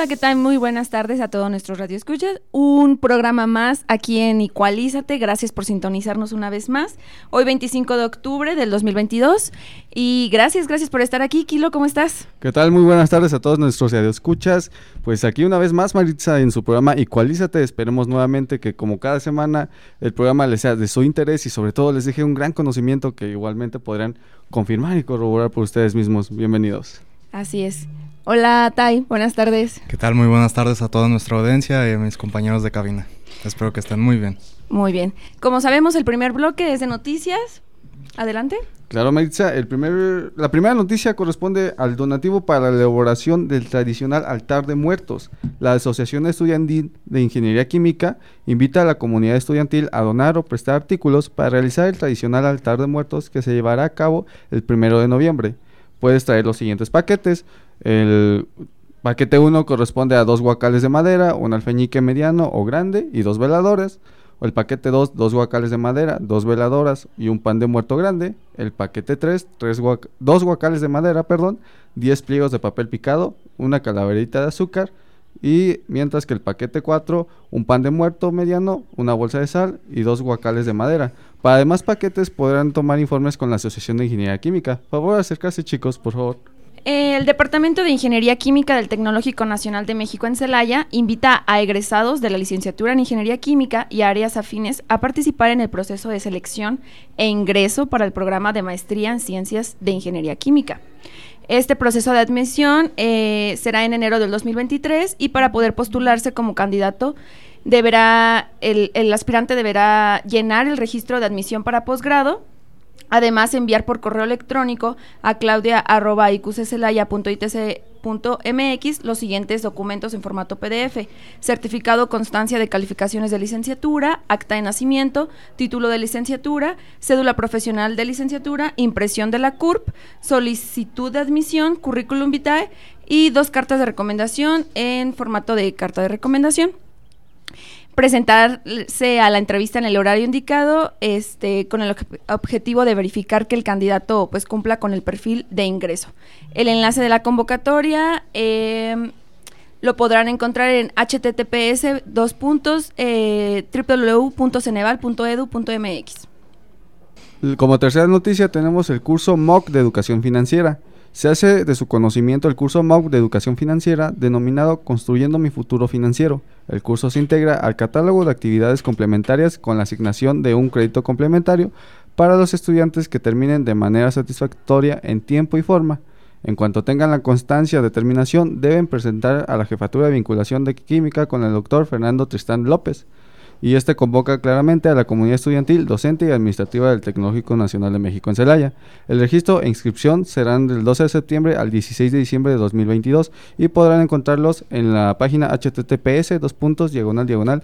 Hola, ¿qué tal? Muy buenas tardes a todos nuestros radioescuchas. Un programa más aquí en Igualízate. Gracias por sintonizarnos una vez más. Hoy 25 de octubre del 2022. Y gracias, gracias por estar aquí. Kilo, ¿cómo estás? ¿Qué tal? Muy buenas tardes a todos nuestros radioescuchas. Pues aquí una vez más Maritza en su programa Igualízate. Esperemos nuevamente que como cada semana el programa les sea de su interés y sobre todo les deje un gran conocimiento que igualmente podrán confirmar y corroborar por ustedes mismos. Bienvenidos. Así es. Hola, Tai, buenas tardes. ¿Qué tal? Muy buenas tardes a toda nuestra audiencia y a mis compañeros de cabina. Espero que estén muy bien. Muy bien. Como sabemos, el primer bloque es de noticias. Adelante. Claro, Maritza, el primer, la primera noticia corresponde al donativo para la elaboración del tradicional altar de muertos. La Asociación Estudiantil de Ingeniería Química invita a la comunidad estudiantil a donar o prestar artículos para realizar el tradicional altar de muertos que se llevará a cabo el primero de noviembre. Puedes traer los siguientes paquetes, el paquete 1 corresponde a dos guacales de madera, un alfeñique mediano o grande y dos veladores. O el paquete 2, dos guacales de madera, dos veladoras y un pan de muerto grande. El paquete 3, dos guacales de madera, perdón, 10 pliegos de papel picado, una calaverita de azúcar. Y mientras que el paquete 4, un pan de muerto mediano, una bolsa de sal y dos guacales de madera. Para demás paquetes podrán tomar informes con la Asociación de Ingeniería Química. Por favor, acercarse chicos, por favor. El Departamento de Ingeniería Química del Tecnológico Nacional de México en Celaya invita a egresados de la licenciatura en Ingeniería Química y áreas afines a participar en el proceso de selección e ingreso para el programa de maestría en Ciencias de Ingeniería Química. Este proceso de admisión eh, será en enero del 2023 y para poder postularse como candidato deberá el, el aspirante deberá llenar el registro de admisión para posgrado Además, enviar por correo electrónico a claudia.icuscelaya.itc.mx los siguientes documentos en formato PDF. Certificado constancia de calificaciones de licenciatura, acta de nacimiento, título de licenciatura, cédula profesional de licenciatura, impresión de la CURP, solicitud de admisión, currículum vitae y dos cartas de recomendación en formato de carta de recomendación presentarse a la entrevista en el horario indicado, este, con el objetivo de verificar que el candidato pues cumpla con el perfil de ingreso. El enlace de la convocatoria em, lo podrán encontrar en https dos puntos eh. Como tercera noticia tenemos el curso MOOC de Educación Financiera. Se hace de su conocimiento el curso MOOC de Educación Financiera denominado Construyendo mi futuro financiero. El curso se integra al catálogo de actividades complementarias con la asignación de un crédito complementario para los estudiantes que terminen de manera satisfactoria en tiempo y forma. En cuanto tengan la constancia o determinación, deben presentar a la Jefatura de Vinculación de Química con el doctor Fernando Tristán López y este convoca claramente a la comunidad estudiantil, docente y administrativa del Tecnológico Nacional de México en Celaya. El registro e inscripción serán del 12 de septiembre al 16 de diciembre de 2022 y podrán encontrarlos en la página https dos puntos diagonal diagonal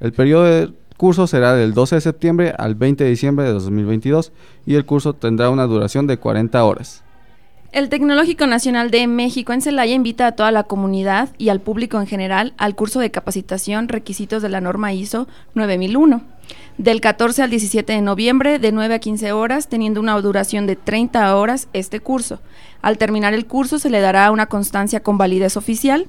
El periodo de curso será del 12 de septiembre al 20 de diciembre de 2022 y el curso tendrá una duración de 40 horas. El Tecnológico Nacional de México en Celaya invita a toda la comunidad y al público en general al curso de capacitación Requisitos de la norma ISO 9001, del 14 al 17 de noviembre de 9 a 15 horas, teniendo una duración de 30 horas este curso. Al terminar el curso se le dará una constancia con validez oficial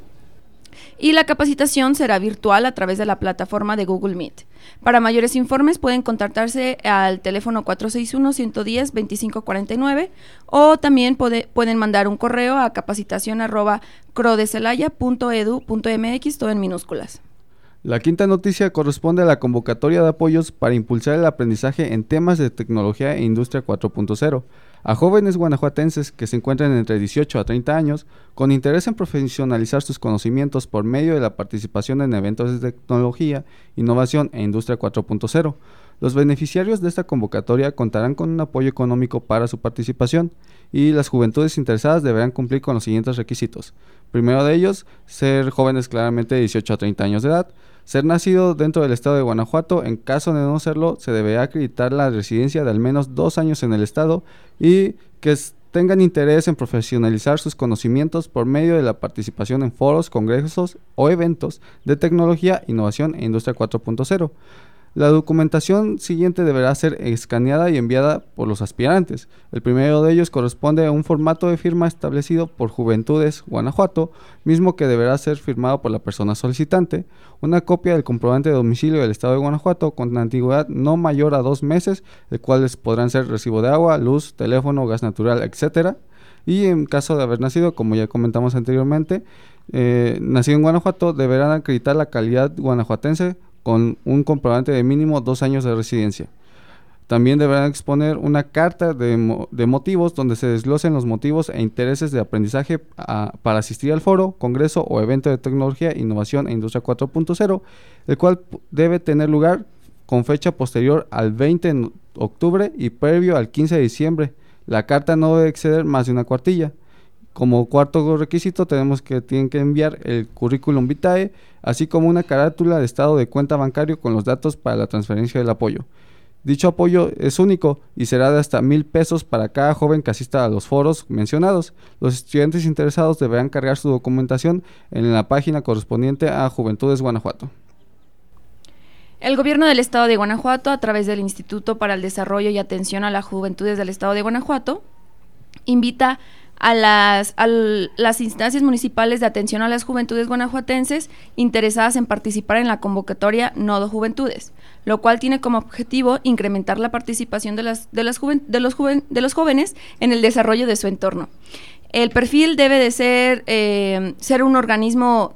y la capacitación será virtual a través de la plataforma de Google Meet. Para mayores informes pueden contactarse al teléfono 461-110-2549 o también pueden mandar un correo a capacitación arroba crodecelaya.edu.mx, todo en minúsculas. La quinta noticia corresponde a la convocatoria de apoyos para impulsar el aprendizaje en temas de tecnología e industria 4.0 a jóvenes guanajuatenses que se encuentran entre 18 a 30 años con interés en profesionalizar sus conocimientos por medio de la participación en eventos de tecnología, innovación e industria 4.0. Los beneficiarios de esta convocatoria contarán con un apoyo económico para su participación y las juventudes interesadas deberán cumplir con los siguientes requisitos. Primero de ellos, ser jóvenes claramente de 18 a 30 años de edad, ser nacido dentro del estado de Guanajuato, en caso de no serlo, se deberá acreditar la residencia de al menos dos años en el estado y que tengan interés en profesionalizar sus conocimientos por medio de la participación en foros, congresos o eventos de tecnología, innovación e industria 4.0. La documentación siguiente deberá ser escaneada y enviada por los aspirantes. El primero de ellos corresponde a un formato de firma establecido por Juventudes Guanajuato, mismo que deberá ser firmado por la persona solicitante. Una copia del comprobante de domicilio del Estado de Guanajuato con antigüedad no mayor a dos meses, el cuales podrán ser recibo de agua, luz, teléfono, gas natural, etc. Y en caso de haber nacido, como ya comentamos anteriormente, eh, nacido en Guanajuato, deberán acreditar la calidad guanajuatense con un comprobante de mínimo dos años de residencia. También deberán exponer una carta de, motivos donde se desglosen los motivos e intereses de aprendizaje para asistir al foro, congreso o evento de tecnología, innovación e industria 4.0, el cual debe tener lugar con fecha posterior al 20 de octubre y previo al 15 de diciembre. La carta no debe exceder más de una cuartilla. Como cuarto requisito tenemos que tienen que enviar el currículum vitae, así como una carátula de estado de cuenta bancario con los datos para la transferencia del apoyo. Dicho apoyo es único y será de hasta mil pesos para cada joven que asista a los foros mencionados. Los estudiantes interesados deberán cargar su documentación en la página correspondiente a Juventudes Guanajuato. El gobierno del estado de Guanajuato, a través del Instituto para el Desarrollo y Atención a las Juventudes del estado de Guanajuato, invita a las, a las instancias municipales de atención a las juventudes guanajuatenses interesadas en participar en la convocatoria Nodo Juventudes, lo cual tiene como objetivo incrementar la participación de, las, de, las de, los, de los jóvenes en el desarrollo de su entorno. El perfil debe de ser, eh, ser un organismo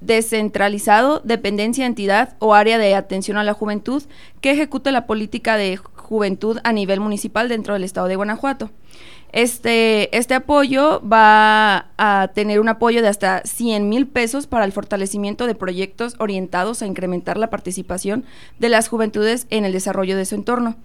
descentralizado, dependencia, entidad o área de atención a la juventud que ejecute la política de juventud a nivel municipal dentro del estado de Guanajuato. Este, este apoyo va a tener un apoyo de hasta 100 mil pesos para el fortalecimiento de proyectos orientados a incrementar la participación de las juventudes en el desarrollo de su entorno.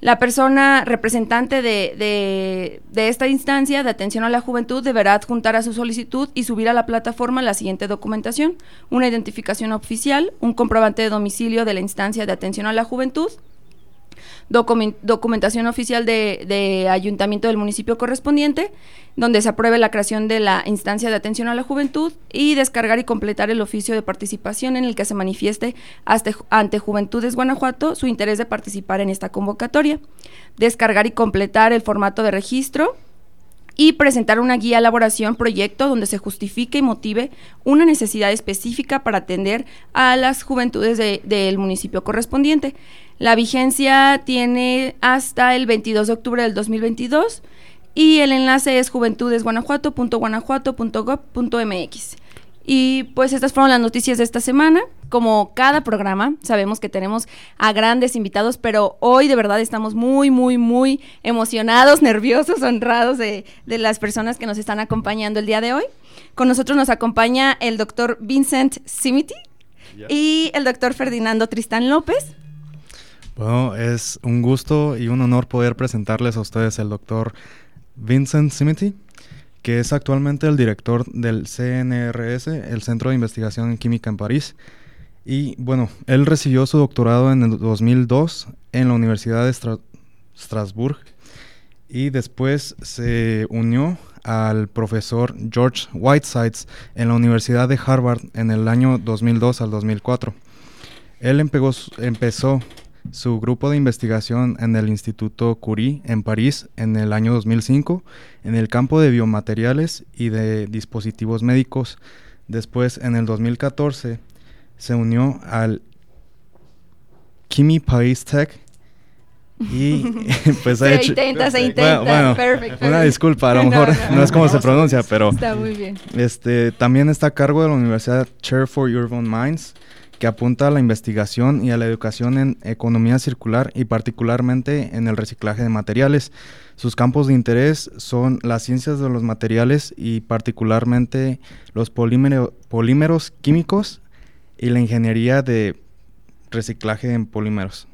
La persona representante de, de, esta instancia de atención a la juventud deberá adjuntar a su solicitud y subir a la plataforma la siguiente documentación, una identificación oficial, un comprobante de domicilio de la instancia de atención a la juventud, documentación oficial de, ayuntamiento del municipio correspondiente, donde se apruebe la creación de la instancia de atención a la juventud y descargar y completar el oficio de participación en el que se manifieste ante Juventudes Guanajuato su interés de participar en esta convocatoria. Descargar y completar el formato de registro y presentar una guía elaboración proyecto donde se justifique y motive una necesidad específica para atender a las juventudes del municipio correspondiente. La vigencia tiene hasta el 22 de octubre del 2022 y el enlace es juventudesguanajuato.guanajuato.gov.mx. Y pues estas fueron las noticias de esta semana. Como cada programa, sabemos que tenemos a grandes invitados, pero hoy de verdad estamos muy, muy, muy emocionados, nerviosos, honrados de, las personas que nos están acompañando el día de hoy. Con nosotros nos acompaña el doctor Vincent Simiti y el doctor Ferdinando Tristán López. Bueno, es un gusto y un honor poder presentarles a ustedes el doctor Vincent Simiti, que es actualmente el director del CNRS, el Centro de Investigación en Química en París. Y bueno, él recibió su doctorado en el 2002 en la Universidad de Strasbourg y después se unió al profesor George Whitesides en la Universidad de Harvard en el año 2002 al 2004. Él empezó su grupo de investigación en el Instituto Curie en París en el año 2005 en el campo de biomateriales y de dispositivos médicos. Después, en el 2014, se unió al Kimi País Tech y pues ha hecho... intenta, se intenta. una disculpa, a lo mejor no, es como se pronuncia, pero... Está muy bien. Este, también está a cargo de la Universidad Chair for Urban Minds que apunta a la investigación y a la educación en economía circular y particularmente en el reciclaje de materiales. Sus campos de interés son las ciencias de los materiales y particularmente los polímeros químicos y la ingeniería de reciclaje en polímeros.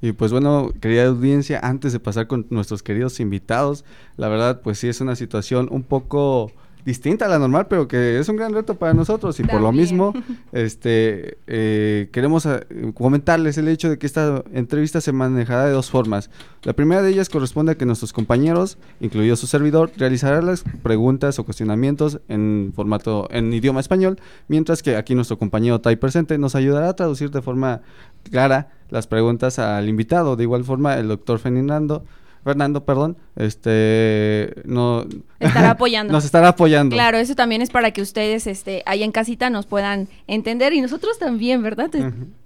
Y pues bueno, querida audiencia, antes de pasar con nuestros queridos invitados, la verdad pues sí es una situación un poco distinta a la normal, pero que es un gran reto para nosotros y por lo mismo este eh, queremos eh, comentarles el hecho de que esta entrevista se manejará de dos formas. La primera de ellas corresponde a que nuestros compañeros, incluido su servidor, realizarán las preguntas o cuestionamientos en formato en idioma español, mientras que aquí nuestro compañero Tai presente nos ayudará a traducir de forma clara las preguntas al invitado. De igual forma, el doctor Fernando Fernando, perdón, este no estará apoyando. nos estará apoyando. Claro, eso también es para que ustedes este ahí en casita nos puedan entender y nosotros también, ¿verdad?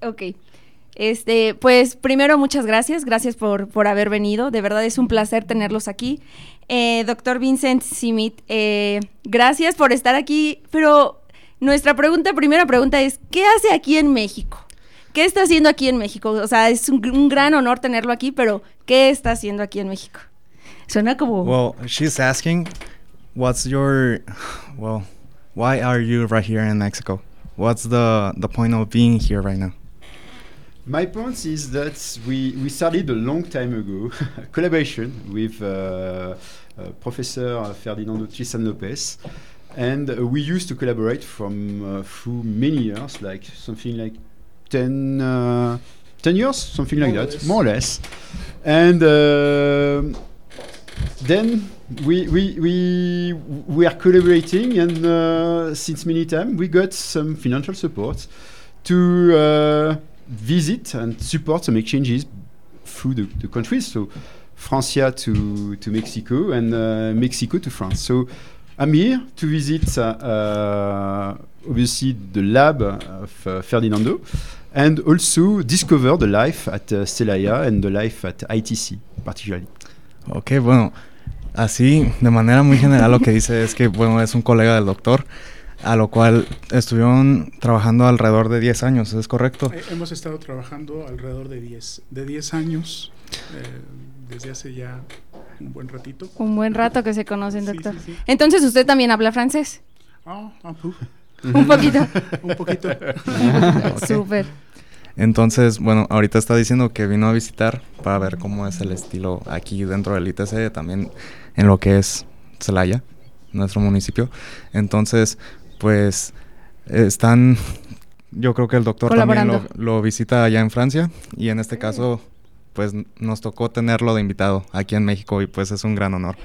Ok. Este, pues primero muchas gracias, gracias por, por haber venido, de verdad es un placer tenerlos aquí. Eh, doctor Vincent Simit, eh, gracias por estar aquí, pero nuestra pregunta, primera pregunta es, ¿qué hace aquí en México? ¿Qué está haciendo aquí en México? O sea, es un, un, gran honor tenerlo aquí, pero ¿qué está haciendo aquí en México? Suena como... Well, she's asking, what's your... Well, why are you right here in Mexico? What's the, the point of being here right now? My point is that we, we started a long time ago a collaboration with uh, uh, Professor Ferdinando Tristan Lopez. And uh, we used to collaborate from uh, through many years, like something like 10, uh, 10 years, something like more that, more or less. And uh, then we, we, we, we are collaborating, and uh, since many time we got some financial support to uh, visit and support some exchanges through the, the countries. So Francia to, to Mexico and uh, Mexico to France. So I'm here to visit uh, obviously the lab of uh, Ferdinando and also discover the life at uh, Celaya and the life at ITC particularly. Ok, bueno, así de manera muy general lo que dice es que bueno, es un colega del doctor, a lo cual estuvieron trabajando alrededor de 10 años, ¿es correcto? Eh, hemos estado trabajando alrededor de 10, de 10 años, eh, desde hace ya un buen ratito. Un buen rato que se conocen, Sí, doctor. sí, sí. Entonces, ¿usted también habla francés? Ah, uf, Un poquito. un poquito. Súper. Entonces, bueno, ahorita está diciendo que vino a visitar para ver cómo es el estilo aquí dentro del ITC, también en lo que es Celaya, nuestro municipio. Entonces, pues están, yo creo que el doctor también lo, visita allá en Francia y en este caso, pues nos tocó tenerlo de invitado aquí en México y pues es un gran honor.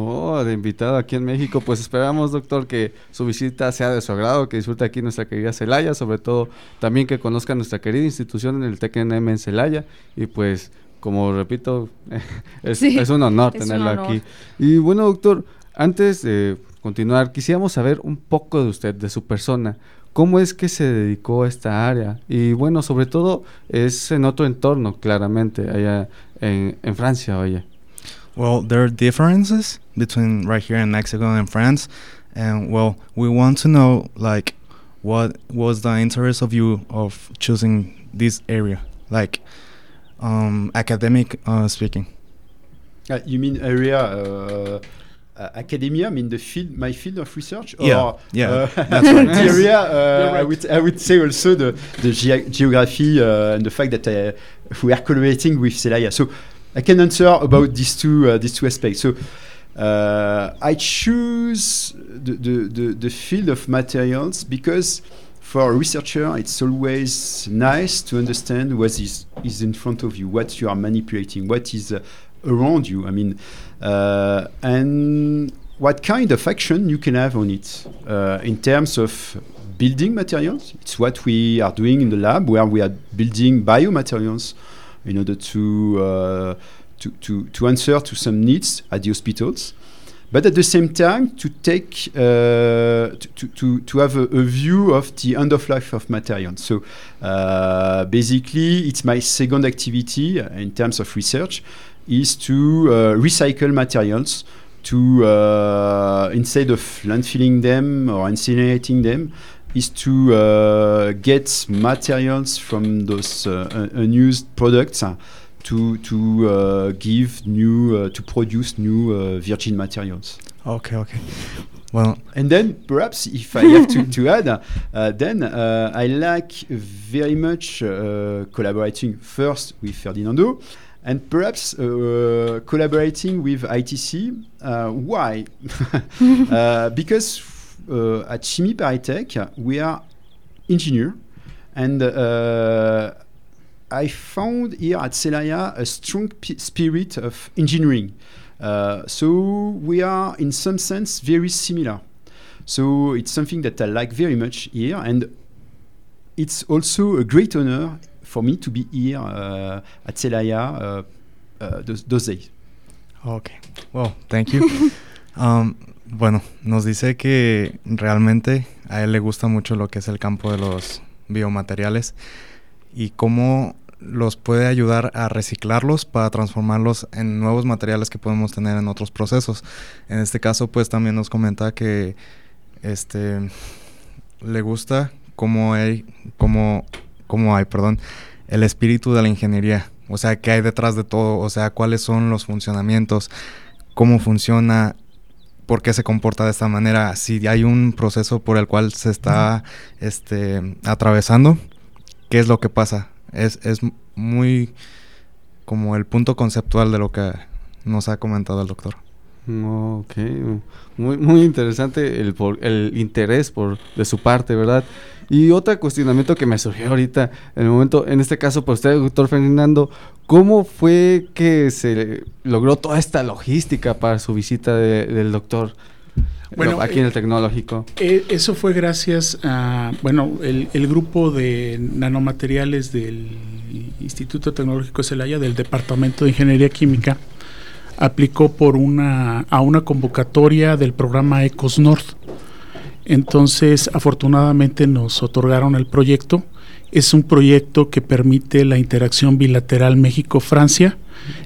Oh, de invitado aquí en México. Pues esperamos, doctor, que su visita sea de su agrado, que disfrute aquí nuestra querida Celaya, sobre todo también que conozca nuestra querida institución en el TECNM en Celaya. Y pues, como repito, es, Sí, es un honor es un tenerlo honor. aquí. Y bueno, doctor, antes de continuar, quisiéramos saber un poco de usted, de su persona. ¿Cómo es que se dedicó a esta área? Y bueno, sobre todo es en otro entorno, claramente, allá en, en Francia, oye. Well, there are differences between right here in Mexico and France, and well, we want to know like what was the interest of you of choosing this area, like um, academic uh, speaking. Uh, you mean area uh, uh, academia? I mean the field, my field of research? Yeah, Or, yeah, uh, that's right. the area, uh, You're I would I would say also the the gea- geography uh, and the fact that uh, we are collaborating with Celaya. So I can answer about these two uh, these two aspects. So. Uh, I choose the, the, the, field of materials because for a researcher it's always nice to understand what is, is in front of you, what you are manipulating, what is uh, around you. I mean, uh, and what kind of action you can have on it uh, in terms of building materials. It's what we are doing in the lab, where we are building biomaterials in order to to, to, to answer to some needs at the hospitals. But at the same time, to take uh, to, to, to, have a, a view of the end of life of materials. So uh, basically, it's my second activity in terms of research is to uh, recycle materials to uh, instead of landfilling them or incinerating them is to uh, get materials from those uh, unused products uh, to to uh, give new uh, to produce new uh, virgin materials. Okay, okay. Well, And then perhaps if I have to, to add, uh, then uh, I like very much uh, collaborating first with Ferdinando and perhaps uh, collaborating with ITC. Uh, why? Uh, because at Chimie Paritech we are engineer and uh, I found here at Celaya a strong spirit of engineering. Uh, so we are, in some sense, very similar. So it's something that I like very much here, and it's also a great honor for me to be here uh, at Celaya uh, uh, those, those days. Ok, well, thank you. Um, bueno, nos dice que realmente a él le gusta mucho lo que es el campo de los biomateriales y cómo los puede ayudar a reciclarlos para transformarlos en nuevos materiales que podemos tener en otros procesos. En este caso, pues también nos comenta que este le gusta cómo hay, cómo, cómo hay, perdón, el espíritu de la ingeniería. O sea, qué hay detrás de todo, o sea, cuáles son los funcionamientos, cómo funciona, por qué se comporta de esta manera, si hay un proceso por el cual se está este, atravesando, qué es lo que pasa. Es, es muy como el punto conceptual de lo que nos ha comentado el doctor. Ok, muy, muy interesante el, por- el interés por, de su parte, ¿verdad? Y otro cuestionamiento que me surgió ahorita, en el momento, en este caso, por usted, doctor Fernando, ¿cómo fue que se logró toda esta logística para su visita de- del doctor Bueno, aquí en eh, el tecnológico? Eh, eso fue gracias a, bueno, el, el grupo de nanomateriales del Instituto Tecnológico de Celaya, del Departamento de Ingeniería Química, aplicó por una, a una convocatoria del programa Ecos North. Entonces, afortunadamente nos otorgaron el proyecto. Es un proyecto que permite la interacción bilateral México-Francia.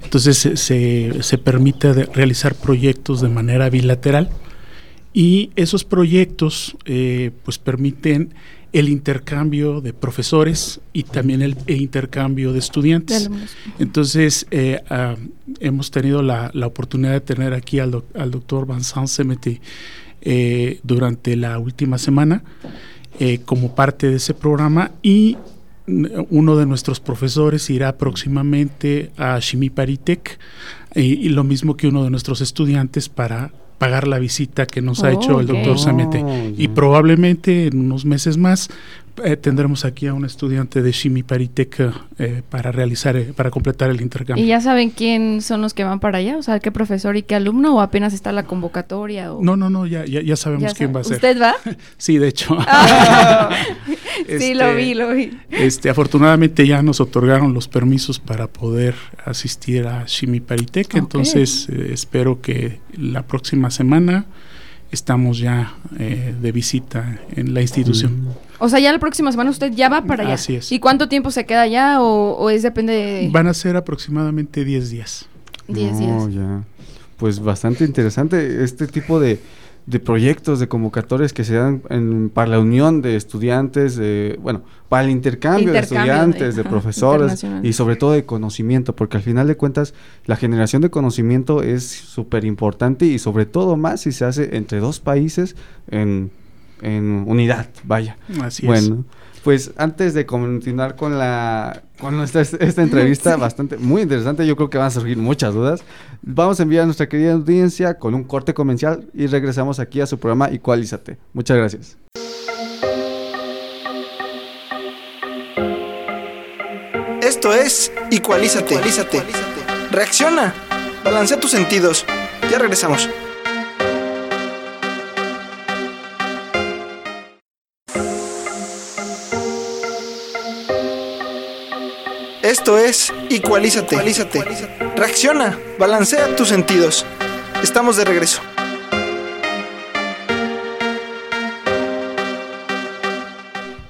Entonces, se, se- permite realizar proyectos de manera bilateral y esos proyectos eh, pues permiten el intercambio de profesores y también el, el intercambio de estudiantes. Entonces, eh, ah, hemos tenido la, la oportunidad de tener aquí al, doc- al doctor Vincent Semeti eh, durante la última semana eh, como parte de ese programa y mm, uno de nuestros profesores irá próximamente a Shimiparitec y, y lo mismo que uno de nuestros estudiantes para pagar la visita que nos ha Oh, hecho el doctor Samete. Oh, Y ya. probablemente en unos meses más eh, tendremos aquí a un estudiante de Shimiparitec eh, para realizar, eh, para completar el intercambio. ¿Y ya saben quién son los que van para allá? O sea, ¿qué profesor y qué alumno? ¿O apenas está la convocatoria? O... No, no, no, ya, ya, ya sabemos Ya quién sabe- va a ser. ¿Usted va? Sí, de hecho. Ah. sí, Este, lo vi, lo vi. Este, afortunadamente ya nos otorgaron los permisos para poder asistir a Shimiparitec, Ok. entonces eh, espero que la próxima semana estamos ya eh, de visita en la institución. O sea, ya la próxima semana usted ya va para allá. Así es. ¿Y cuánto tiempo se queda allá o, o es depende de Van a ser aproximadamente 10 días. 10 No, días? Oh, ya. Pues bastante interesante este tipo de, de proyectos, de convocatorias que se dan en- para la unión de estudiantes, de, bueno, para el intercambio, Intercambio de estudiantes, de, ajá, profesores y sobre todo de conocimiento, porque al final de cuentas la generación de conocimiento es súper importante y sobre todo más si se hace entre dos países en, en unidad, vaya. Así es. Pues antes de continuar con la con nuestra esta entrevista bastante muy interesante, yo creo que van a surgir muchas dudas. Vamos a enviar a nuestra querida audiencia con un corte comercial y regresamos aquí a su programa Igualízate. Muchas gracias. Esto es Equalízate. Reacciona. Balancea tus sentidos. Ya regresamos. Esto es Equalízate. Reacciona. Balancea tus sentidos. Estamos de regreso.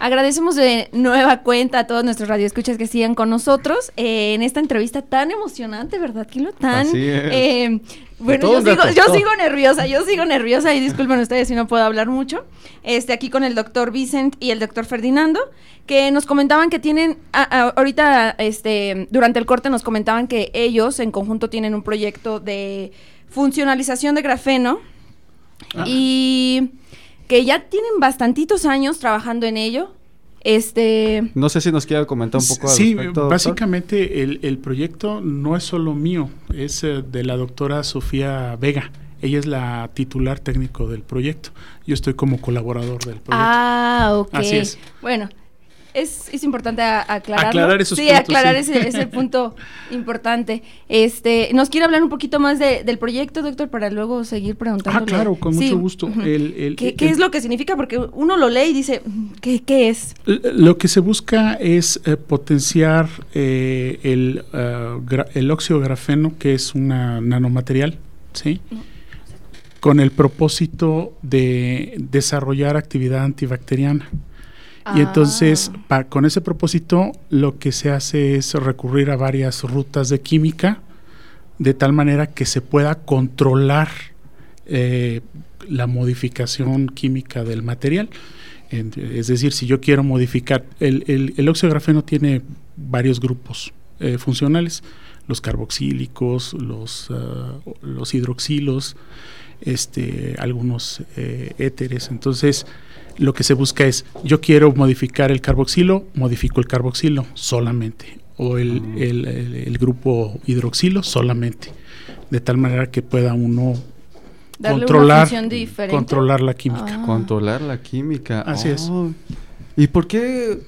Agradecemos de nueva cuenta a todos nuestros radioescuchas que sigan con nosotros eh, en esta entrevista tan emocionante, ¿verdad, Kilo? Tan. Así es. eh, bueno, yo sigo, yo sigo nerviosa, yo sigo nerviosa y disculpen ustedes si no puedo hablar mucho. Este, aquí con el doctor Vicent y el doctor Ferdinando, que nos comentaban que tienen, a- a- ahorita, este, durante el corte nos comentaban que ellos en conjunto tienen un proyecto de funcionalización de grafeno Ah. Y que ya tienen bastantitos años trabajando en ello. Este, No sé si nos quiere comentar un poco al Sí, respecto, básicamente el, el proyecto no es solo mío, es eh, de la doctora Sofía Vega. Ella es la titular técnico del proyecto. Yo estoy como colaborador del proyecto. Ah, ok. Así es. Bueno, es, es importante aclararlo. Aclarar esos sí, puntos, aclarar sí. ese, ese punto importante. Este, ¿Nos quiere hablar un poquito más de- del proyecto, doctor, para luego seguir preguntando? ah, claro, con mucho gusto. ujú. El- el- ¿Qué, qué es lo que significa? Porque uno lo lee y dice, ¿qué, qué es? Lo que se busca es eh, potenciar eh, el, eh, el óxido grafeno, que es un nanomaterial, ¿sí? Con el propósito de desarrollar actividad antibacteriana. Y entonces, Ah. pa- con ese propósito, lo que se hace es recurrir a varias rutas de química, de tal manera que se pueda controlar eh, la modificación química del material. Es decir, si yo quiero modificar, el, el, el óxido de grafeno tiene varios grupos eh, funcionales, los carboxílicos, los, ah, los hidroxilos, este, algunos eh, éteres. Entonces, lo que se busca es, yo quiero modificar el carboxilo, modifico el carboxilo solamente, o el, Mm. el- el- el grupo hidroxilo solamente, de tal manera que pueda uno controlar, función diferente. controlar la química. Ah. Controlar la química. Así es. Oh. ¿Y por qué?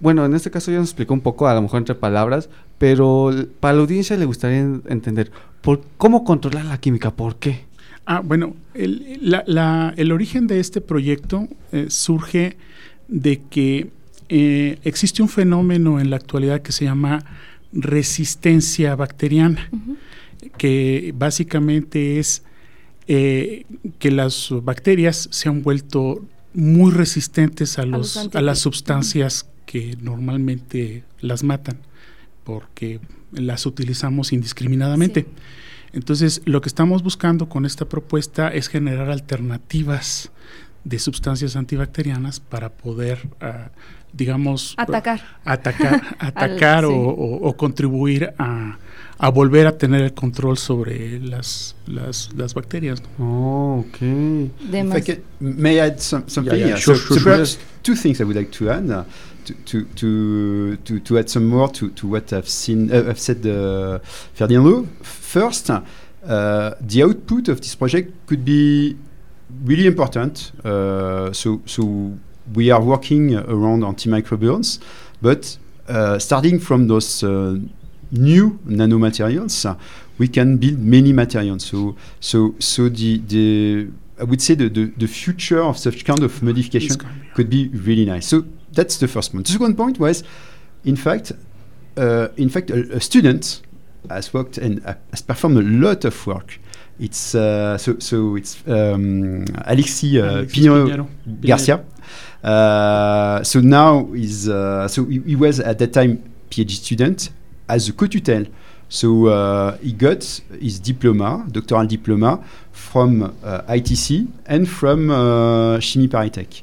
Bueno, en este caso ya nos explicó un poco, a lo mejor entre palabras, pero para la audiencia le gustaría en- entender, ¿por ¿cómo controlar la química? ¿Por qué? Ah, bueno, el, la- la- el origen de este proyecto eh, surge de que eh, existe un fenómeno en la actualidad que se llama resistencia bacteriana, que básicamente es eh, que las bacterias se han vuelto muy resistentes a, los los, a, las sustancias que normalmente las matan, porque las utilizamos indiscriminadamente. Sí. Entonces, lo que estamos buscando con esta propuesta es generar alternativas de sustancias antibacterianas para poder, ah, digamos, Atacar. atacar, atacar sí. o, o- o contribuir a, a volver a tener el control sobre las, las, las bacterias. ¿no? Oh, ok. De If. I can, may I add some, something? yeah, Yeah, sure, so, sure, so sure. perhaps two things I would like to add. To, to, to, to, add some more to, to what I've seen, uh, I've said, uh, Ferdinando. First, uh, the output of this project could be really important. Uh, so, so we are working around antimicrobials, but uh, starting from those uh, new nanomaterials, we can build many materials. So, so, so the, the I would say the, the, the future of such kind of modification could be really nice. So that's the first point. The second point was, in fact, uh, in fact, a, a student has worked and uh, has performed a lot of work. It's uh, so so it's um, Alexis, uh, Alexis Pinheiro. Garcia. Uh, so now uh, so he, he was at that time PhD student as a co-tutel. So uh, he got his diploma, doctoral diploma, from uh, ITC and from uh, Chimie Paris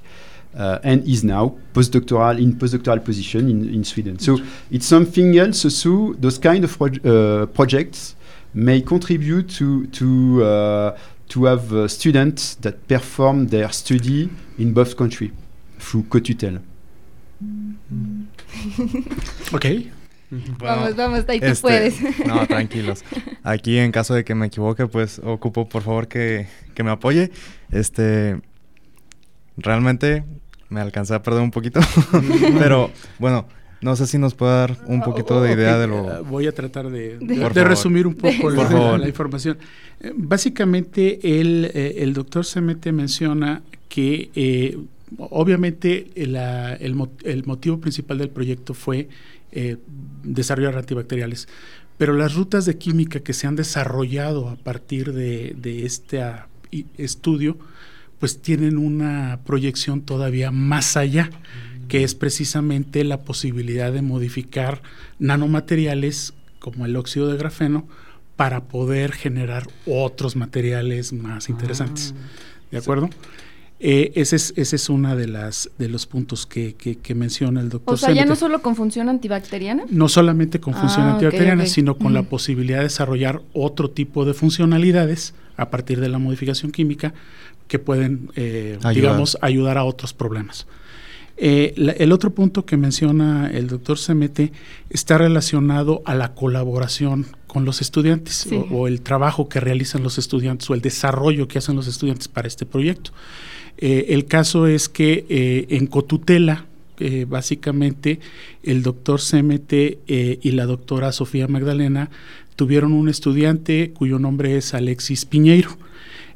Uh, and is now postdoctoral in postdoctoral position in, in Sweden. So it's something else. So those kind of proj- uh, projects may contribute to to uh, to have uh, students that perform their study in both country through co-tutel. Ok. vamos, vamos, ahí tú puedes. No, tranquilos. Aquí en caso de que me equivoque, pues ocupo por favor que, que me apoye. Este, realmente me alcancé a perder un poquito, pero bueno, no sé si nos puede dar un Ah, poquito de idea de lo... voy a tratar de, De- resumir un poco la, información. Eh, básicamente, el, eh, el doctor Semete menciona que eh, obviamente la- el, el motivo principal del proyecto fue eh, desarrollar antibacteriales, pero las rutas de química que se han desarrollado a partir de, de este ah, estudio, pues tienen una proyección todavía más allá, que es precisamente la posibilidad de modificar nanomateriales como el óxido de grafeno para poder generar otros materiales más interesantes. ¿De acuerdo? Eh, ese es, ese es uno de, las, de los puntos que, que- que menciona el doctor O sea, ya no solo con función antibacteriana. No solamente con función Ah, ok, antibacteriana, sino con la posibilidad de desarrollar otro tipo de funcionalidades a partir de la modificación química que pueden, eh, digamos, ayudar a otros problemas. Eh, el otro punto que menciona el doctor Semete está relacionado a la colaboración con los estudiantes o, el trabajo que realizan los estudiantes o el desarrollo que hacen los estudiantes para este proyecto. Eh, el caso es que eh, en Cotutela, básicamente el doctor Semete y la doctora Sofía Magdalena tuvieron un estudiante cuyo nombre es Alexis Piñeiro.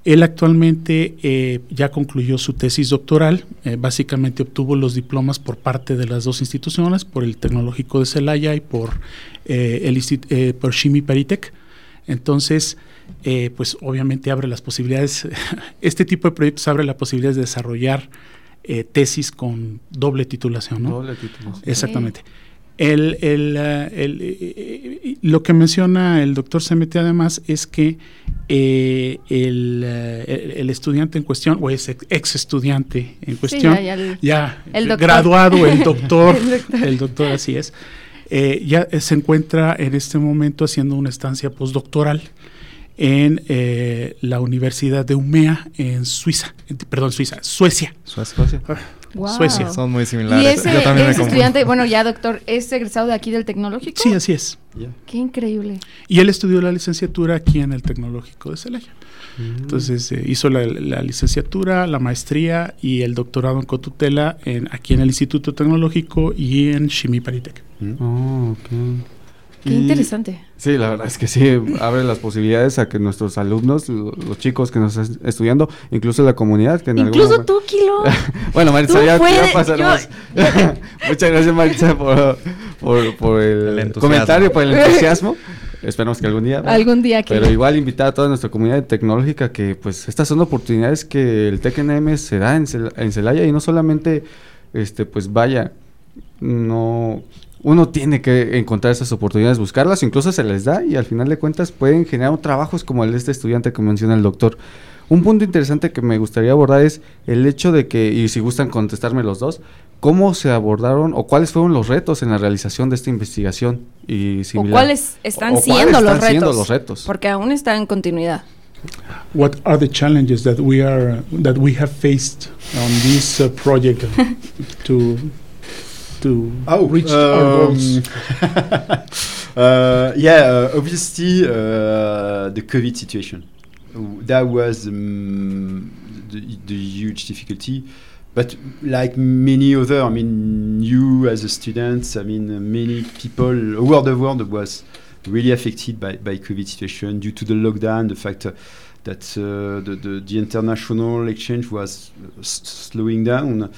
Él actualmente eh, ya concluyó su tesis doctoral, eh, básicamente obtuvo los diplomas por parte de las dos instituciones, por el Tecnológico de Celaya y por, eh, el, por Shimi Paritec. Entonces, pues obviamente abre las posibilidades, este tipo de proyectos abre la posibilidad de desarrollar tesis con doble titulación. ¿no? Doble titulación. Exactamente. El, el, eh, el, eh, lo que menciona el doctor Semete además es que eh, el, estudiante en cuestión, o ese ex estudiante en cuestión, ya, graduado, el doctor, el doctor, así es, ya se encuentra en este momento haciendo una estancia postdoctoral en la Universidad de Umea en Suiza, perdón, Suiza, Suecia. Suecia. Ah, Suecia. Son muy similares. Y ese, estudiante, bueno, ya doctor, ¿es egresado de aquí del Tecnológico? Sí, así es. Qué increíble. Y él estudió la licenciatura aquí en el Tecnológico de Celaya. Mm. Entonces eh, hizo la, licenciatura, la maestría y el doctorado en cotutela en, aquí en el Instituto Tecnológico y en Shimi Paritec. Mm. Oh, okay. Qué interesante. Sí, la verdad es que sí, abre las posibilidades a que nuestros alumnos, los chicos que nos están estudiando, incluso la comunidad. Que incluso tú, Kilo. bueno, Maritza, ya, ya pasaremos. Muchas gracias, Maritza, por, por, el, comentario, por el entusiasmo. Esperamos que algún día. Algún día. Que... Pero igual invitar a toda nuestra comunidad tecnológica que, pues, estas son oportunidades que el TECNM se da en, en Celaya y no solamente, este, pues, vaya, no uno tiene que encontrar esas oportunidades, buscarlas, incluso se les da y al final de cuentas pueden generar trabajos como el de este estudiante que menciona el doctor. Un punto interesante que me gustaría abordar es el hecho de que, y si gustan contestarme los dos, cómo se abordaron o cuáles fueron los retos en la realización de esta investigación y similar. O cuáles están, siendo, los retos, los retos. Porque aún está en continuidad. What are the challenges that we are that we have faced on this uh, project to to oh, reach um, our goals? uh, yeah, uh, obviously uh, the COVID situation. That was um, the, the, huge difficulty. But like many other, I mean, you as a student, I mean, many people around the world was really affected by, by COVID situation due to the lockdown, the fact uh, that uh, the, the, the, international exchange was slowing down.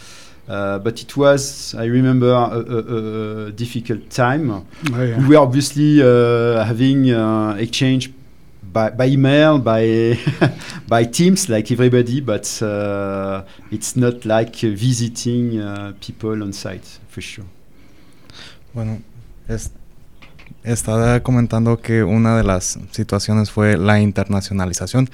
Uh, but it was, I remember, a, a, a difficult time. Oh, yeah. We were obviously uh, having uh, exchange by, by, email, by by Teams, like everybody, but uh, it's not like visiting uh, people on site, for sure. Bueno, es, estaba comentando que una de las situaciones fue la internacionalización.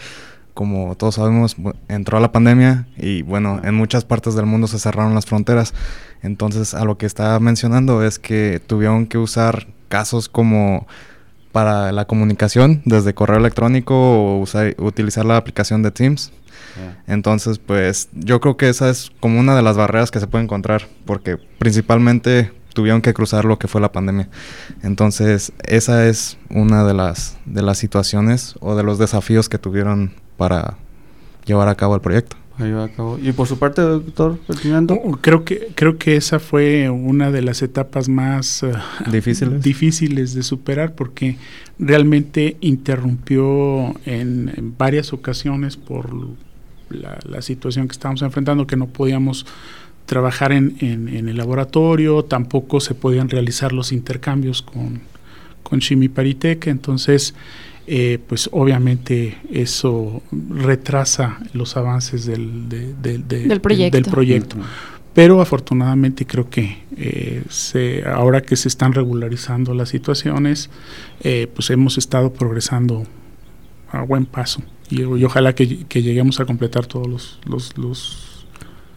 Como todos sabemos, entró la pandemia y bueno, en muchas partes del mundo se cerraron las fronteras. Entonces, a lo que estaba mencionando es que tuvieron que usar casos como para la comunicación desde correo electrónico o utilizar la aplicación de Teams. Entonces, pues yo creo que esa es como una de las barreras que se puede encontrar, porque principalmente tuvieron que cruzar lo que fue la pandemia. Entonces, esa es una de las, de las situaciones o de los desafíos que tuvieron para llevar a cabo el proyecto. Y por su parte, doctor Ferdinando. Oh, creo que, creo que esa fue una de las etapas más eh, difíciles. difíciles de superar porque realmente interrumpió en, varias ocasiones por la, situación que estábamos enfrentando, que no podíamos trabajar en, en, el laboratorio, tampoco se podían realizar los intercambios con, con Chimiparitec, entonces eh, pues obviamente eso retrasa los avances del, del proyecto. Pero afortunadamente creo que eh, se, ahora que se están regularizando las situaciones, eh, pues hemos estado progresando a buen paso. Y, ojalá que, lleguemos a completar todos los, los,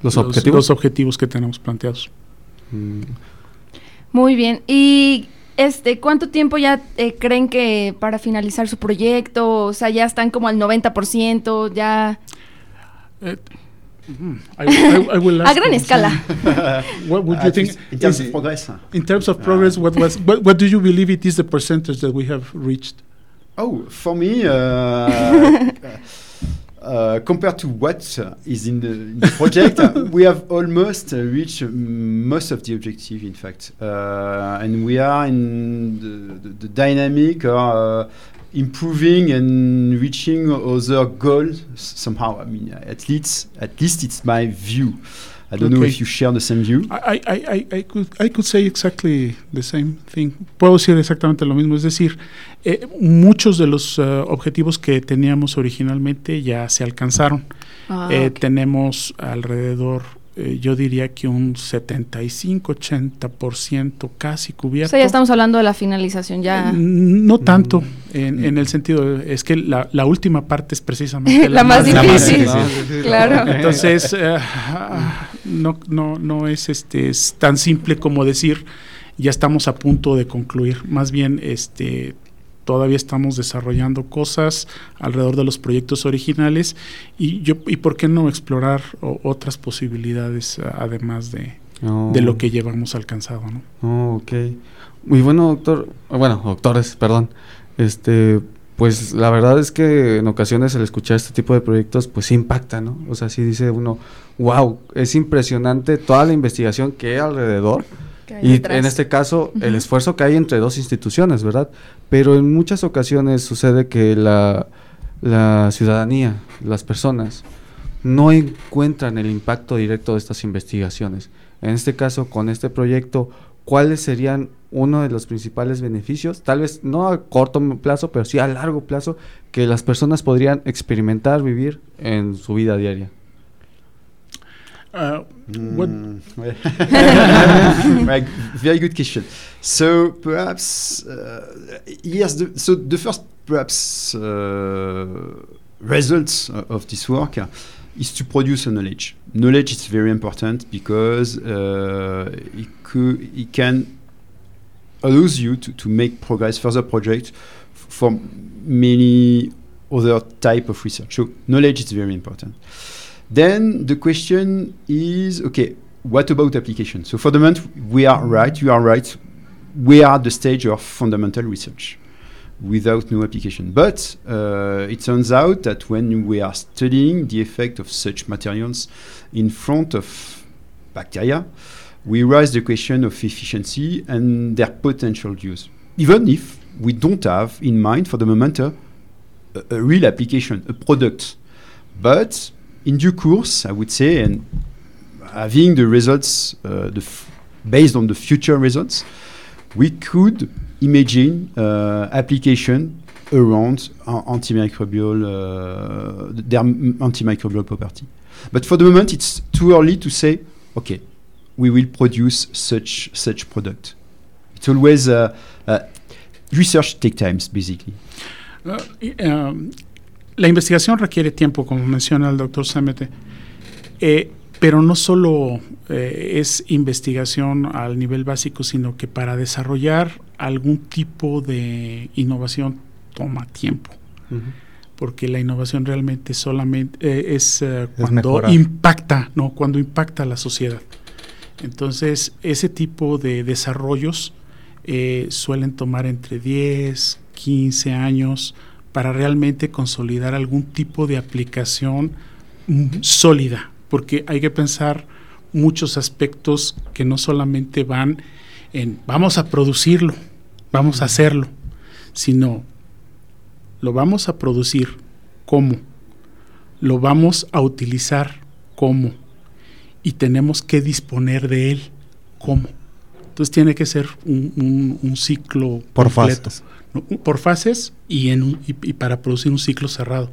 los, objetivos? objetivos que tenemos planteados. Mm. Muy bien. Y este, ¿cuánto tiempo ya eh, creen que para finalizar su proyecto? O sea, ya están como al 90%, ya... Uh, I, I, I will A ask gran you, escala. What would you At think? in terms is- of progress. in terms of progress, what was what, what do you believe it is the percentage that we have reached? Oh, for me, uh, uh, compared to what uh, is in the, in the project, uh, we have almost uh, reached most of the objective, in fact. Uh, and we are in the, the, the dynamic of uh, improving and reaching other goals somehow. I mean, at least, at least it's my view. I don't know Okay. if you share the same view. I, I, I, I could, I could say exactly the same thing. Puedo decir exactamente lo mismo. Es decir, eh, muchos de los eh, objetivos que teníamos originalmente ya se alcanzaron. Ah, Eh, ok. Tenemos alrededor, eh, yo diría que un 75-80% casi O cubierto. sea, ya estamos hablando de la finalización ya. Mm, No tanto, en, en el sentido, de- es que la, la última parte es precisamente La más difícil. difícil. Claro. Entonces, eh, ah, no, no, no es, este, es tan simple como decir, ya estamos a punto de concluir. Más bien, este, todavía estamos desarrollando cosas alrededor de los proyectos originales y, yo, y por qué no explorar o- otras posibilidades además de, No. de lo que llevamos alcanzado. ¿no? Oh, ok. Muy bueno, doctor. Bueno, doctores, perdón. Este, pues la verdad es que en ocasiones el escuchar este tipo de proyectos, pues sí impacta, ¿no? O sea, sí dice uno, wow, es impresionante toda la investigación que hay alrededor. que hay Y detrás. en este caso, el esfuerzo que hay entre dos instituciones, ¿verdad? Pero en muchas ocasiones sucede que la, la ciudadanía, las personas, no encuentran el impacto directo de estas investigaciones. En este caso, con este proyecto, ¿cuáles serían uno de los principales beneficios? Tal vez no a corto plazo, pero sí a largo plazo, que las personas podrían experimentar, vivir en su vida diaria. What- Mm. Right, very good question. So perhaps uh, yes. The, so the first perhaps uh, results of this work uh, is to produce a knowledge. Knowledge is very important because uh, it, it can allows you to, to make progress, further projects for many other type of research. So knowledge is very important. Then the question is, okay, what about application? So for the moment, we are right, you are right. We are at the stage of fundamental research without no application. But uh, it turns out that when we are studying the effect of such materials in front of bacteria, we raise the question of efficiency and their potential use. Even if we don't have in mind for the moment a, a, real application, a product. But in due course, I would say, and having the results uh, the based on the future results, we could imagine uh, application around antimicrobial uh, their antimicrobial property. But for the moment, it's too early to say, okay, we will produce such such product. It's always uh, uh, research take times, basically. Y, um, la investigación requiere tiempo, como menciona el doctor Samete, eh, pero no solo eh, es investigación al nivel básico, sino que para desarrollar algún tipo de innovación toma tiempo, porque la innovación realmente solamente eh, es eh, cuando mejorar. impacta, no, cuando impacta a la sociedad. Entonces, ese tipo de desarrollos eh, suelen tomar entre 10, 15 años para realmente consolidar algún tipo de aplicación sólida, porque hay que pensar muchos aspectos que no solamente van en vamos a producirlo, vamos a hacerlo, sino lo vamos a producir cómo, lo vamos a utilizar cómo y tenemos que disponer de él cómo. Entonces tiene que ser un, un- un ciclo Por completo, fases. ¿no? por fases y, en un- y, y para producir un ciclo cerrado,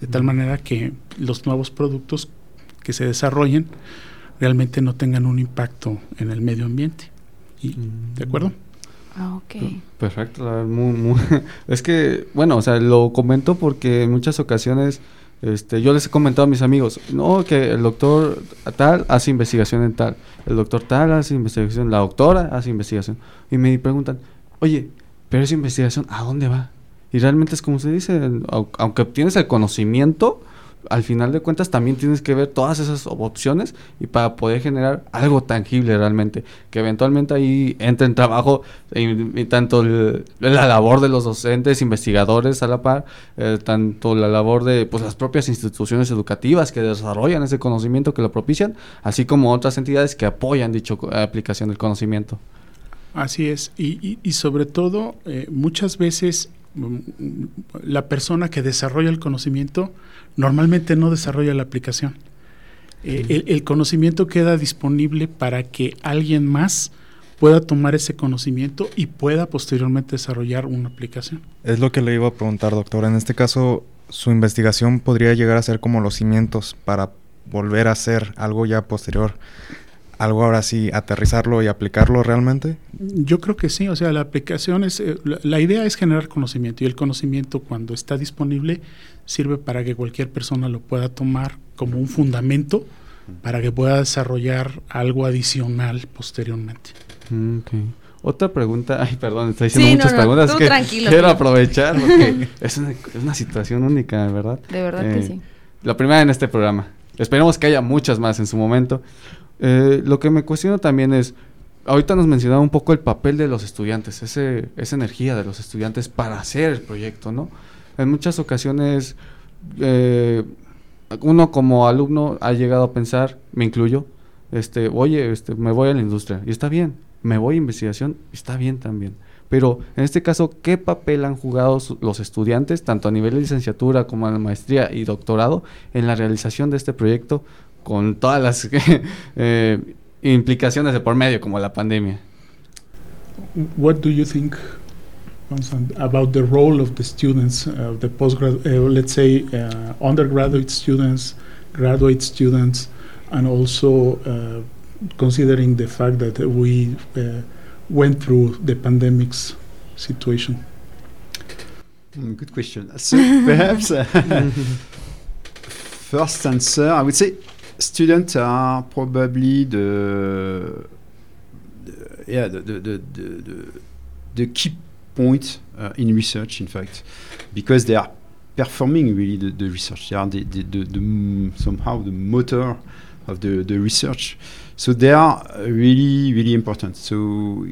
de tal manera que los nuevos productos que se desarrollen realmente no tengan un impacto en el medio ambiente. Y, ¿De acuerdo? Ah, ok. Perfecto, muy, muy- es que, bueno, o sea, lo comento porque en muchas ocasiones este, yo les he comentado a mis amigos, no, que el doctor tal hace investigación en tal, el doctor tal hace investigación, la doctora hace investigación, y me preguntan, oye, pero esa investigación, ¿a dónde va? Y realmente es como se dice, au- aunque obtienes el conocimiento, al final de cuentas también tienes que ver todas esas opciones y para poder generar algo tangible realmente, que eventualmente ahí entre en trabajo y, tanto la labor de los docentes, investigadores a la par, eh, tanto la labor de pues las propias instituciones educativas que desarrollan ese conocimiento, que lo propician, así como otras entidades que apoyan dicha aplicación del conocimiento. Así es, y, y, sobre todo eh, muchas veces la persona que desarrolla el conocimiento normalmente no desarrolla la aplicación. Eh, el, conocimiento queda disponible para que alguien más pueda tomar ese conocimiento y pueda posteriormente desarrollar una aplicación. Es lo que le iba a preguntar, doctor. En este caso, su investigación podría llegar a ser como los cimientos para volver a hacer algo ya posterior algo ahora sí aterrizarlo y aplicarlo realmente? Yo creo que sí, o sea, la aplicación es, eh, la, idea es generar conocimiento y el conocimiento cuando está disponible sirve para que cualquier persona lo pueda tomar como un fundamento para que pueda desarrollar algo adicional posteriormente. Mm, Otra pregunta, ay, perdón, estoy diciendo muchas preguntas. que quiero aprovechar porque es, una, situación única, ¿verdad? De verdad que eh, sí. La primera en este programa. Esperemos que haya muchas más en su momento. Eh, lo que me cuestiono también es, ahorita nos mencionaba un poco el papel de los estudiantes, ese, esa energía de los estudiantes para hacer el proyecto, ¿no? En muchas ocasiones, eh, uno como alumno ha llegado a pensar, me incluyo, este, oye, este, me voy a la industria, y está bien, me voy a investigación, y está bien también. Pero en este caso, ¿qué papel han jugado los estudiantes, tanto a nivel de licenciatura como la maestría y doctorado, en la realización de este proyecto con todas las eh, implicaciones de por medio, como la pandemia. What do you think about the role of the students, uh, the postgrad, uh, let's say uh, undergraduate students, graduate students, and also uh, considering the fact that we uh, went through the pandemic's situation? Mm, good question. So perhaps uh, first answer, I would say students are probably the, yeah the the, the the, the, key point uh, in research, in fact, because they are performing really the, the research. They are the, the somehow the motor of the, the research. So they are really, really important. So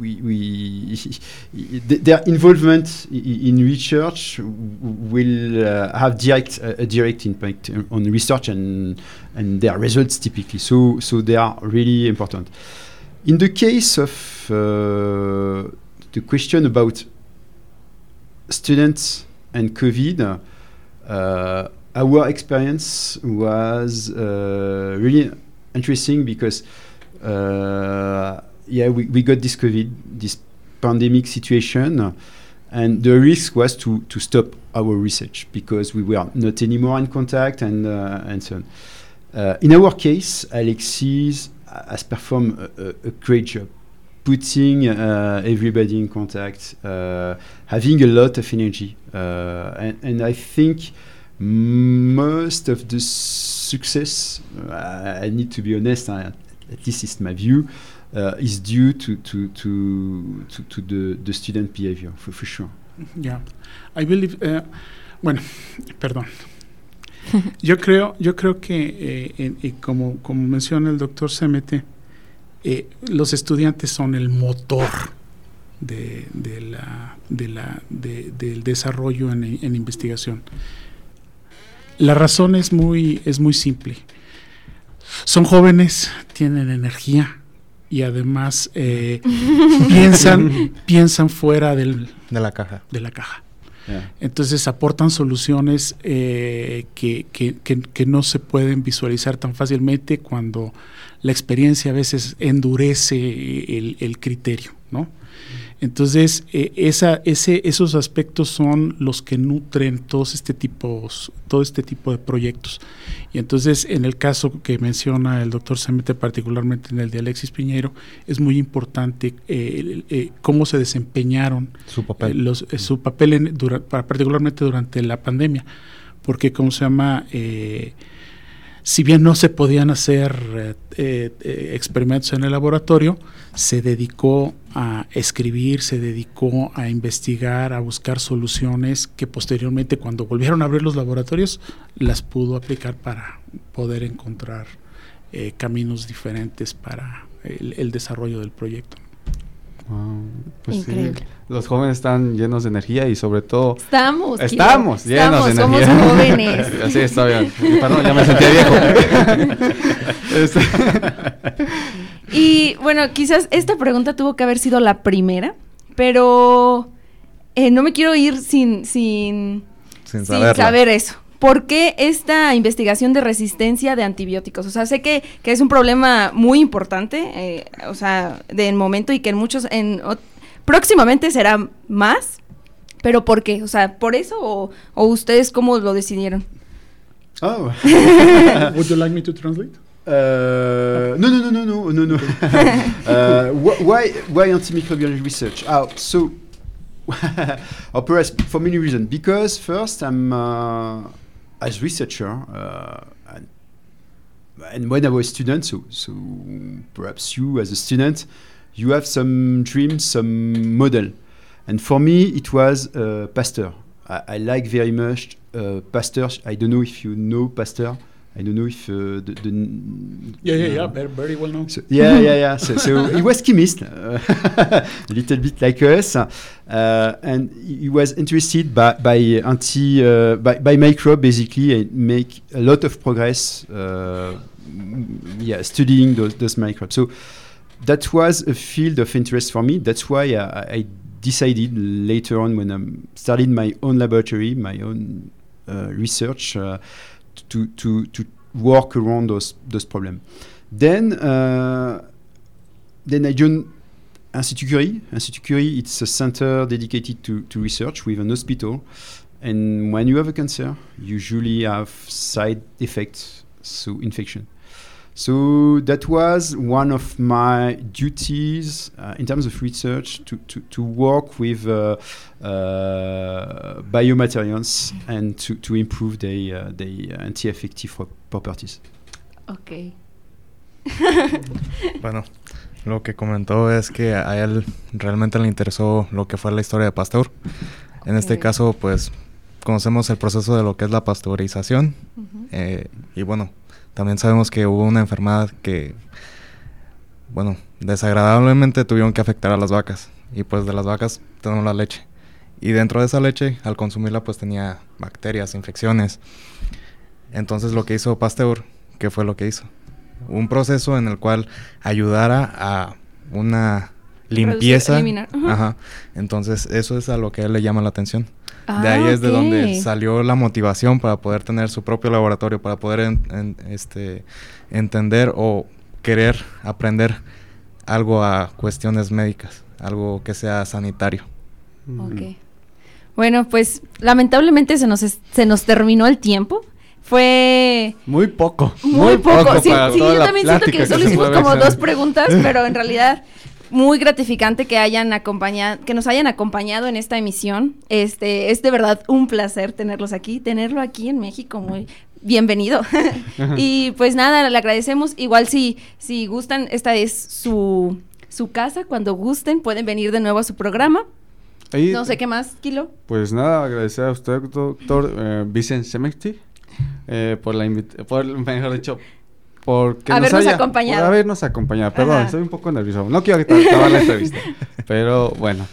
we, we their involvement in research will uh, have direct a direct impact on research and and their results typically. So so they are really important. In the case of uh, the question about students and COVID, uh, our experience was uh, really interesting because uh, yeah, we, we got this COVID, this pandemic situation, and the risk was to, to stop our research because we were not anymore in contact and, uh, and so on. Uh, in our case, Alexis has performed a, a, great job putting uh, everybody in contact, uh, having a lot of energy. Uh, and, and, I think most of the success, uh, I need to be honest, I, at least it's my view, uh, is due to to to to, to the, the student behavior for, for sure. Yeah, I believe. Uh, bueno, perdón. yo creo, yo creo que eh, eh, como, como menciona el doctor Semete, eh, los estudiantes son el motor de, de la, de la, de, del desarrollo en, en, investigación. La razón es muy, es muy simple. Son jóvenes, tienen energía, y además eh, piensan, piensan fuera del, de la caja. De la caja. Entonces aportan soluciones eh, que, que, que, no se pueden visualizar tan fácilmente cuando la experiencia a veces endurece el, el criterio, ¿no? Entonces, eh, esa, ese, esos aspectos son los que nutren todos este tipos, todo este tipo de proyectos. Y entonces, en el caso que menciona el doctor Semete, particularmente en el de Alexis Piñero, es muy importante eh, eh, cómo se desempeñaron su papel, los, su papel particularmente durante la pandemia, porque, ¿cómo se llama? Si bien no se podían hacer eh, eh, eh, experimentos en el laboratorio, se dedicó a escribir, se dedicó a investigar, a buscar soluciones que posteriormente cuando volvieron a abrir los laboratorios las pudo aplicar para poder encontrar caminos diferentes para el desarrollo del proyecto. Wow, pues sí, Increíble. los jóvenes están llenos de energía y sobre todo Estamos. Kilo. estamos llenos de energía. somos jóvenes. Así está bien. Perdón, ya me sentía viejo. Este, Y bueno, quizás esta pregunta tuvo que haber sido la primera, pero eh, no me quiero ir sin, sin, Sin saber eso. ¿Por qué esta investigación de resistencia de antibióticos? O sea, sé que, que es un problema muy importante, eh, o sea, del momento y que en muchos, en, próximamente será más, pero ¿por qué? O sea, ¿por eso o, o ustedes cómo lo decidieron? Oh. Would you like me to translate? Uh, no, no, no, no, no, no, no. uh, wh- why, why antimicrobial research? Oh, so, perhaps for many reasons. Because first, I'm uh, as researcher, uh, and, and when I was a student, so so perhaps you as a student, you have some dreams, some model, and for me it was uh, Pasteur. I, I like very much uh, Pasteur. I don't know if you know Pasteur. I don't know if uh, the, the Yeah, yeah, yeah, very, very well known. so, yeah, yeah, yeah. So, so he was chemist, uh, a little bit like us, uh, and he was interested by by anti uh, by, by microbe basically and make a lot of progress. Yeah, studying those those microbes. So that was a field of interest for me. That's why I, I decided later on when I started my own laboratory, my own uh, research, uh, to, to, to work around those, those problems. Then, uh, then I joined Institut Curie. Institut Curie, it's a center dedicated to, to research with an hospital. And when you have a cancer, you usually have side effects, so infection. So that was one of my duties uh, in terms of research to, to, to work with uh, uh, biomaterials and to, to improve the, uh, the anti-affective pro- properties. Ok. Bueno, lo que comentó es que a él realmente le interesó lo que fue la historia de Pasteur. En este caso, pues conocemos el proceso de lo que es la pasteurización. Ujú. eh, y bueno, también sabemos que hubo una enfermedad que, bueno, desagradablemente tuvieron que afectar a las vacas. Y pues de las vacas tenemos la leche. Y dentro de esa leche, al consumirla, pues tenía bacterias, infecciones. Entonces lo que hizo Pasteur, ¿qué fue lo que hizo? Un proceso en el cual ayudara a una limpieza. eliminar. Ajá. Entonces eso es a lo que a él le llama la atención. De ahí Ah, es de donde salió la motivación para poder tener su propio laboratorio, para poder en- en- este, entender o querer aprender algo a cuestiones médicas, algo que sea sanitario. Ok. Bueno, pues lamentablemente se nos, es- se nos terminó el tiempo. Fue Muy poco. muy, poco. Sí, yo también siento que solo hicimos como dos preguntas, pero en realidad muy gratificante que hayan acompañado, que nos hayan acompañado en esta emisión. Este, es de verdad un placer tenerlos aquí, tenerlo aquí en México, muy bienvenido. y pues nada, le agradecemos. Igual si, si gustan, esta es su, su casa, cuando gusten, pueden venir de nuevo a su programa. No sé qué más, Kilo. Pues nada, agradecer a usted, doctor eh, Vicente Semecti, eh, por la invitación, por, mejor dicho, por que Habernos nos haya, acompañado. Por habernos acompañado. Perdón, Ajá. estoy un poco nervioso. No quiero acabar la entrevista. Pero bueno,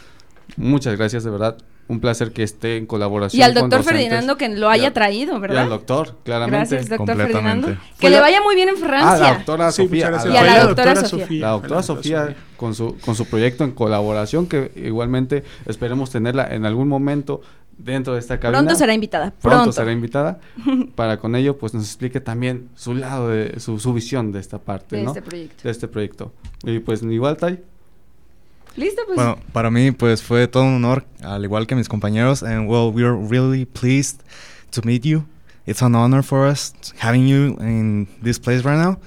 muchas gracias, de verdad. Un placer que esté en colaboración Y al doctor. Ferdinando que lo Y haya traído, Y ¿verdad? al doctor, claramente. Gracias, doctor. Ferdinando. Que le vaya muy bien en Francia. Ah, la doctora Sí, Sofía. Y a la doctora Sofía. La doctora Sofía con su, con su proyecto en colaboración que igualmente esperemos tenerla en algún momento dentro de esta cabina. Pronto será invitada. Pronto, Pronto. será invitada para con ello pues nos explique también su lado de su, su visión de esta parte, de ¿no? este proyecto. De este proyecto. Y pues igual Tai, Listo, pues. Bueno, para mí pues fue todo un honor, al igual que mis compañeros, and well, we're really pleased to meet you. It's an honor for us having you in this place right now.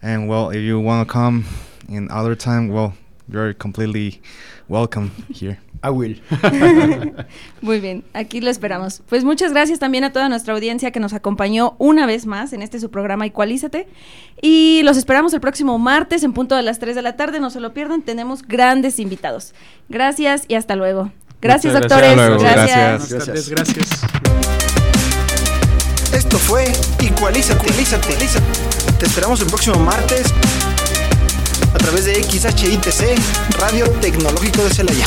And well, if you want to come in other time, well, you're completely welcome here. I will. Muy bien, aquí lo esperamos. Pues muchas gracias también a toda nuestra audiencia que nos acompañó una vez más en este su programa Igualízate. Y los esperamos el próximo martes en punto de las 3 de la tarde. No se lo pierdan, tenemos grandes invitados. Gracias y hasta luego. Gracias, Muchas doctores. gracias. Gracias. Tardes, gracias. Esto fue Igualízate, Igualízate. Te esperamos el próximo martes a través de XHITC, Radio Tecnológico de Celaya.